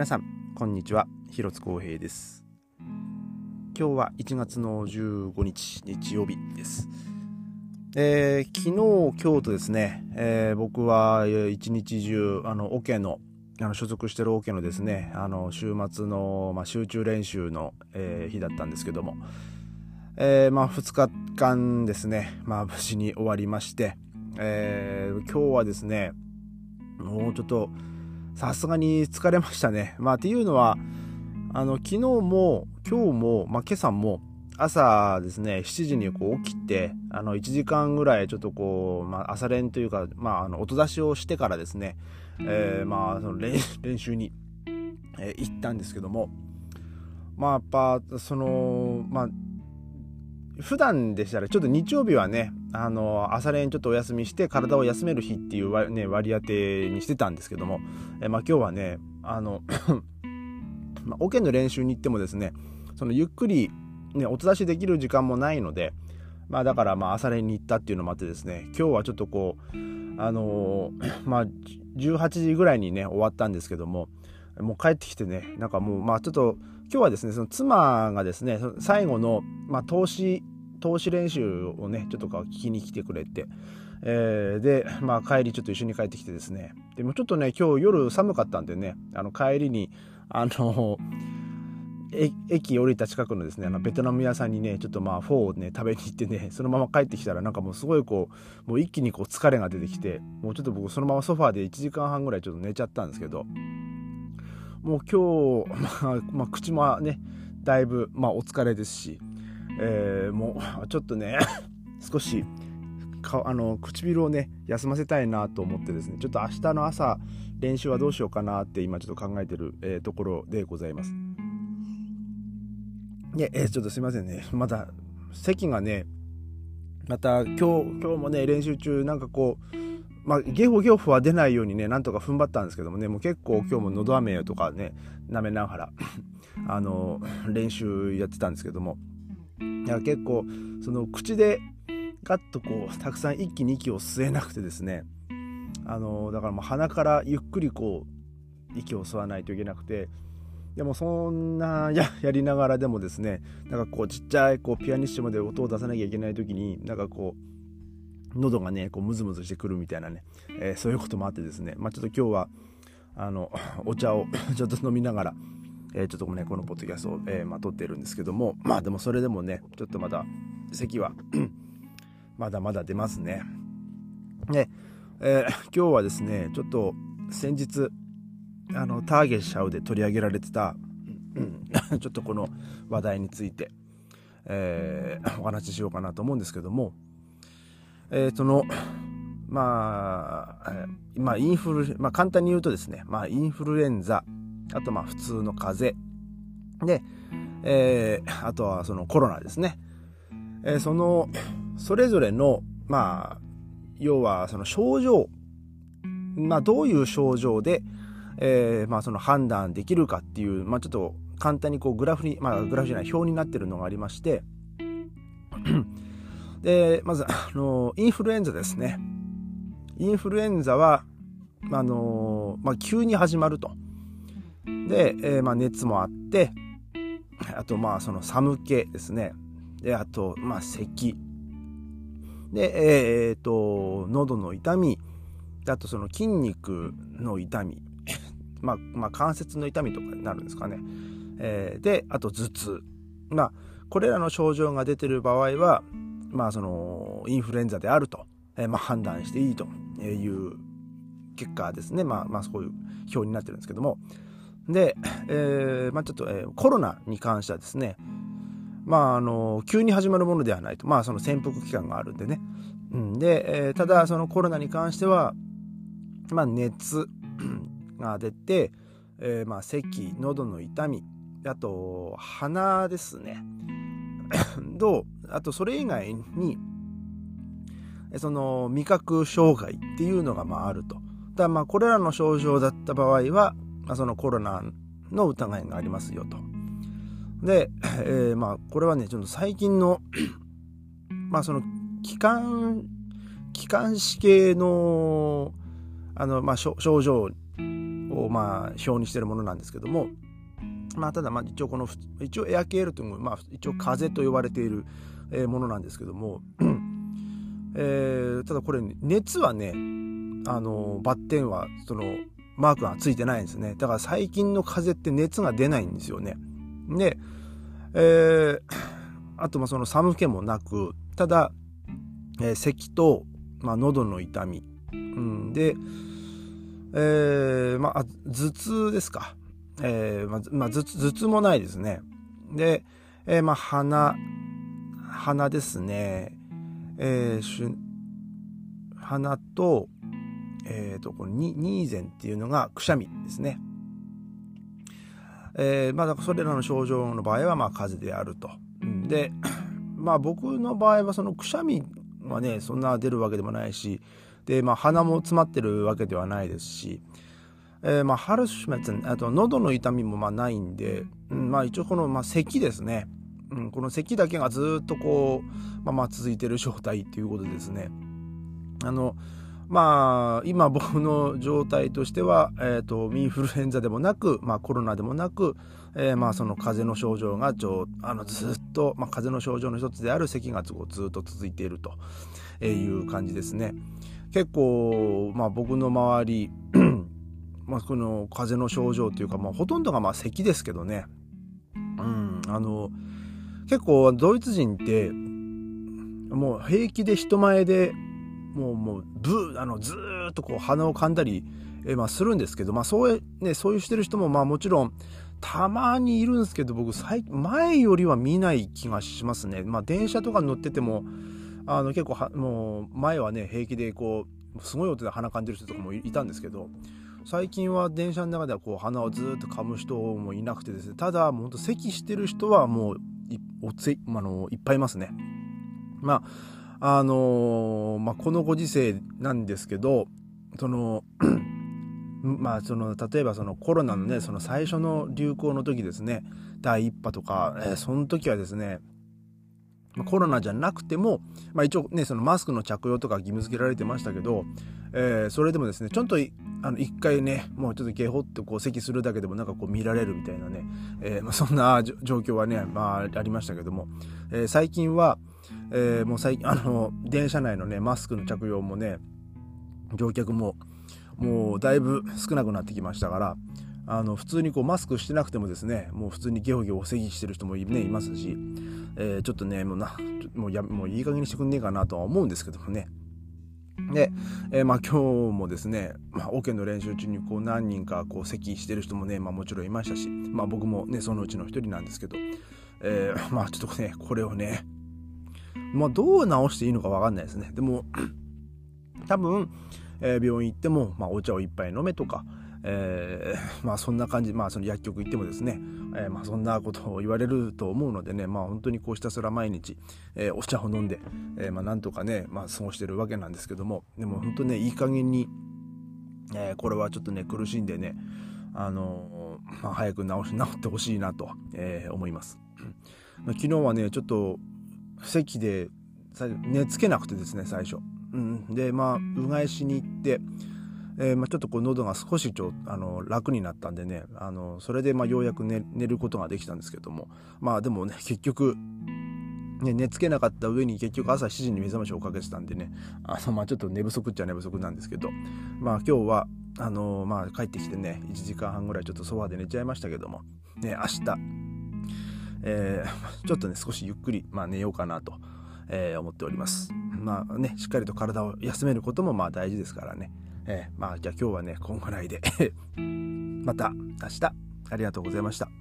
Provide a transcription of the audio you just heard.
皆さんこんにちは。広津光平です。今日は1月の15日日曜日です。えー、昨日今日とですね、えー、僕は一日中あのオケのあの所属してるオケのですねあの週末の、まあ、集中練習の、えー、日だったんですけども、えーまあ、2日間ですね、まあ、無事に終わりまして、えー、今日はですねもうちょっとさすがに疲れましたね。まあっていうのはあの昨日も今日も、まあ、今朝も朝ですね7時にこう起きてあの1時間ぐらいちょっとこう、まあ、朝練というか、まあ、あの音出しをしてからですね、えー、まあその 練習に、えー、行ったんですけどもまあやっぱそのまあ普段でしたらちょっと日曜日はねあの朝練ちょっとお休みして体を休める日っていう割,、ね、割り当てにしてたんですけども、えまあ、今日はねあの まあ、オケの練習に行ってもですねそのゆっくり、ね、お伝しできる時間もないので、まあ、だからまあ朝練に行ったっていうのもあってですね今日はちょっとこうあのー、まあ18時ぐらいにね終わったんですけどももう帰ってきてねなんかもうまあちょっと今日はですねその妻がですね最後の、まあ、投資投資練習をねちょっと聞きに来てくれて、えー、で、まあ、帰りちょっと一緒に帰ってきてですね。でもちょっとね今日夜寒かったんでねあの帰りにあの駅降りた近くのですねあのベトナム屋さんにねちょっとまあフォーをね食べに行ってねそのまま帰ってきたらなんかもうすごいこうもう一気にこう疲れが出てきてもうちょっと僕そのままソファーで1時間半ぐらいちょっと寝ちゃったんですけどもう今日、まあ、まあ、口もねだいぶまあお疲れですしえー、もうちょっとね 少しかあの唇をね休ませたいなと思ってですねちょっと明日の朝練習はどうしようかなって今ちょっと考えてる、えー、ところでございます。で、えー、ちょっとすいませんねまだ席がねまた今日今日もね練習中なんかこうまあ、ゲホゲホは出ないようにね、なんとか踏ん張ったんですけどもね、もう結構今日ものど飴とかね、舐めながら あの、練習やってたんですけども、いや結構その口でガッとこうたくさん一気に息を吸えなくてですね。あのだからもう鼻からゆっくりこう息を吸わないといけなくて。でもそんなや りながらでもですねなんかこうちっちゃいこうピアニッシモで音を出さなきゃいけない時になんかこう喉がねこうムズムズしてくるみたいなね、えー、そういうこともあってですね。まあちょっと今日はあのお茶を ちょっと飲みながらえー、ちょっとねこのポッドキャストを、えー、まあ、撮ってるんですけどもまあでもそれでもねちょっとまだ咳はまだまだ出ますね。で、えー、今日はですねちょっと先日あのターゲシャウで取り上げられてた、ちょっとこの話題について、えー、お話ししようかなと思うんですけどもえー、そのまあ、まあ、インフル、まあ、簡単に言うとですね、まあ、インフルエンザあとまあ普通の風。邪で、えー、あとはそのコロナですね、えー、そのそれぞれのまあ要はその症状。まあどういう症状で、えー、まあその判断できるかっていう、まあ、ちょっと簡単にこうグラフにまあグラフじゃない表になってるのがありまして。でまずあのインフルエンザですね。インフルエンザはあのまあ、急に始まると。で、えー、まあ、熱もあってあとまあその寒気ですね。であとまあ咳。でえー、っと喉の痛み。あとその筋肉の痛み。まあ、まあ、関節の痛みとかになるんですかね、えー、であと頭痛。まあこれらの症状が出てる場合はまあそのインフルエンザであると、えー、まあ、判断していいという結果ですね。まあまあそういう表になってるんですけども。で、えーまあ、ちょっと、えー、コロナに関してはですね、まあ、あの急に始まるものではないと、まあ、その潜伏期間があるんでね、うん、で、えー、ただそのコロナに関しては、まあ、熱が出て、えーまあ、咳喉の痛みあと鼻ですね。とあとそれ以外にその味覚障害っていうのがまああると。だまあこれらの症状だった場合はまあ、そのコロナの疑いがありますよと。で、えー、まあこれはねちょっと最近の まあその気管気管支系のあの、まあ、症状をまあ表にしてるものなんですけどもまあただまあ一応この一応エアケールというのまあ一応風邪と呼ばれているものなんですけども、えー、ただこれ熱はねあのバッテンはそのマークがついてないんですね。だから最近の風邪って熱が出ないんですよね。で、えー、あとまあその寒気もなくただ、えー、咳と、まあ、喉の痛み、うん、で、えー、まあ頭痛ですか、えーまあまあ、頭頭痛もないですね。で、えー、まあ鼻鼻ですね、えー、し鼻と、えーと、このニーゼンっていうのがくしゃみですね。えー、まあ、それらの症状の場合は、まあ、風邪であると。で、まあ、僕の場合は、そのくしゃみはね、そんな出るわけでもないし、で、まあ、鼻も詰まってるわけではないですし、えー、まあ、ハルシュメツン、あと、喉の痛みもまあないんで、うん、まあ、一応この、まあ、咳ですね。うん、この咳だけがずっとこう、まあ、まあ続いてる状態っていうことですね。あの、まあ、今僕の状態としては、え、ー、と、インフルエンザでもなく、まあコロナでもなく、えー、まあその風邪の症状がちょあのずっと、まあ風邪の症状の一つである咳がずっと続いているという感じですね。結構、まあ僕の周り、まあこの風邪の症状というか、まあほとんどがまあ咳ですけどね。うん、あの、結構ドイツ人ってもう平気で人前でもうもうブーあのずっとこう鼻を噛んだり、えまあ、するんですけど、まあそういうね、そういうしてる人もまあもちろんたまにいるんですけど僕前よりは見ない気がしますね。まあ電車とか乗っててもあの結構はもう前はね平気でこうすごい音で鼻噛んでる人とかもいたんですけど最近は電車の中ではこう鼻をずっと噛む人もいなくてですねただもうほんと咳してる人はもういおつい,、あのいっぱいいますね。まああのー、まあ、このご時世なんですけどその まあその例えばそのコロナのねその最初の流行の時ですね第1波とか、えー、その時はですねコロナじゃなくても、まあ、一応ねそのマスクの着用とか義務付けられてましたけど、えー、それでもですねちょっとあの一回ねもうちょっとゲホってこう咳するだけでもなんかこう見られるみたいなね、えー、まあ、そんな状況はね、まあ、ありましたけども、えー、最近は、えもう最近あの電車内のねマスクの着用もね乗客ももうだいぶ少なくなってきましたからあの普通にこうマスクしてなくてもですねもう普通にゲホゲホ咳してる人も,、ね、いますし、えー、ちょっとねもうなもうやもういい加減にしてくんねえかなとは思うんですけどもね。で、えー、まあ今日もですね、まあ、オ、ケの練習中にこう何人かこう咳してる人もね、まあ、もちろんいましたし、まあ、僕もねそのうちの一人なんですけど、えー、まあちょっとねこれをねまあどう直していいのか分かんないですね。でも 多分、えー、病院行っても、まあ、お茶を一杯飲めとか、えー、まあそんな感じ、まあその薬局行ってもですね、えー、まあそんなことを言われると思うのでね、まあ本当にこうひたすら毎日、えー、お茶を飲んで、えー、まあなんとかね、まあ過ごしてるわけなんですけども、でも本当ね、いい加減に、えー、これはちょっとね、苦しんでね、あのー、まあ早く治し、治ってほしいなと、えー、思います。まあ、昨日はね、ちょっと席で寝つけなくてですね、最初。うん、で、まあ、うがいしに行って、えー、まあ、ちょっとこう喉が少しちょあの楽になったんでねあのそれでまあようやく寝寝ることができたんですけども。まあでもね 結局ね、寝つけなかった上に結局朝7時に目覚ましをかけてたんでねあの、まあ、ちょっと寝不足っちゃ寝不足なんですけど。まあ今日はあのまあ帰ってきてね1時間半ぐらいちょっとソファで寝ちゃいましたけども。ね明日、えー、ちょっとね少しゆっくり、まあ、寝ようかなと、えー、思っております。まあねしっかりと体を休めることもまあ大事ですからね。えー、まあじゃあ今日はねこんぐらいで。また明日。ありがとうございました。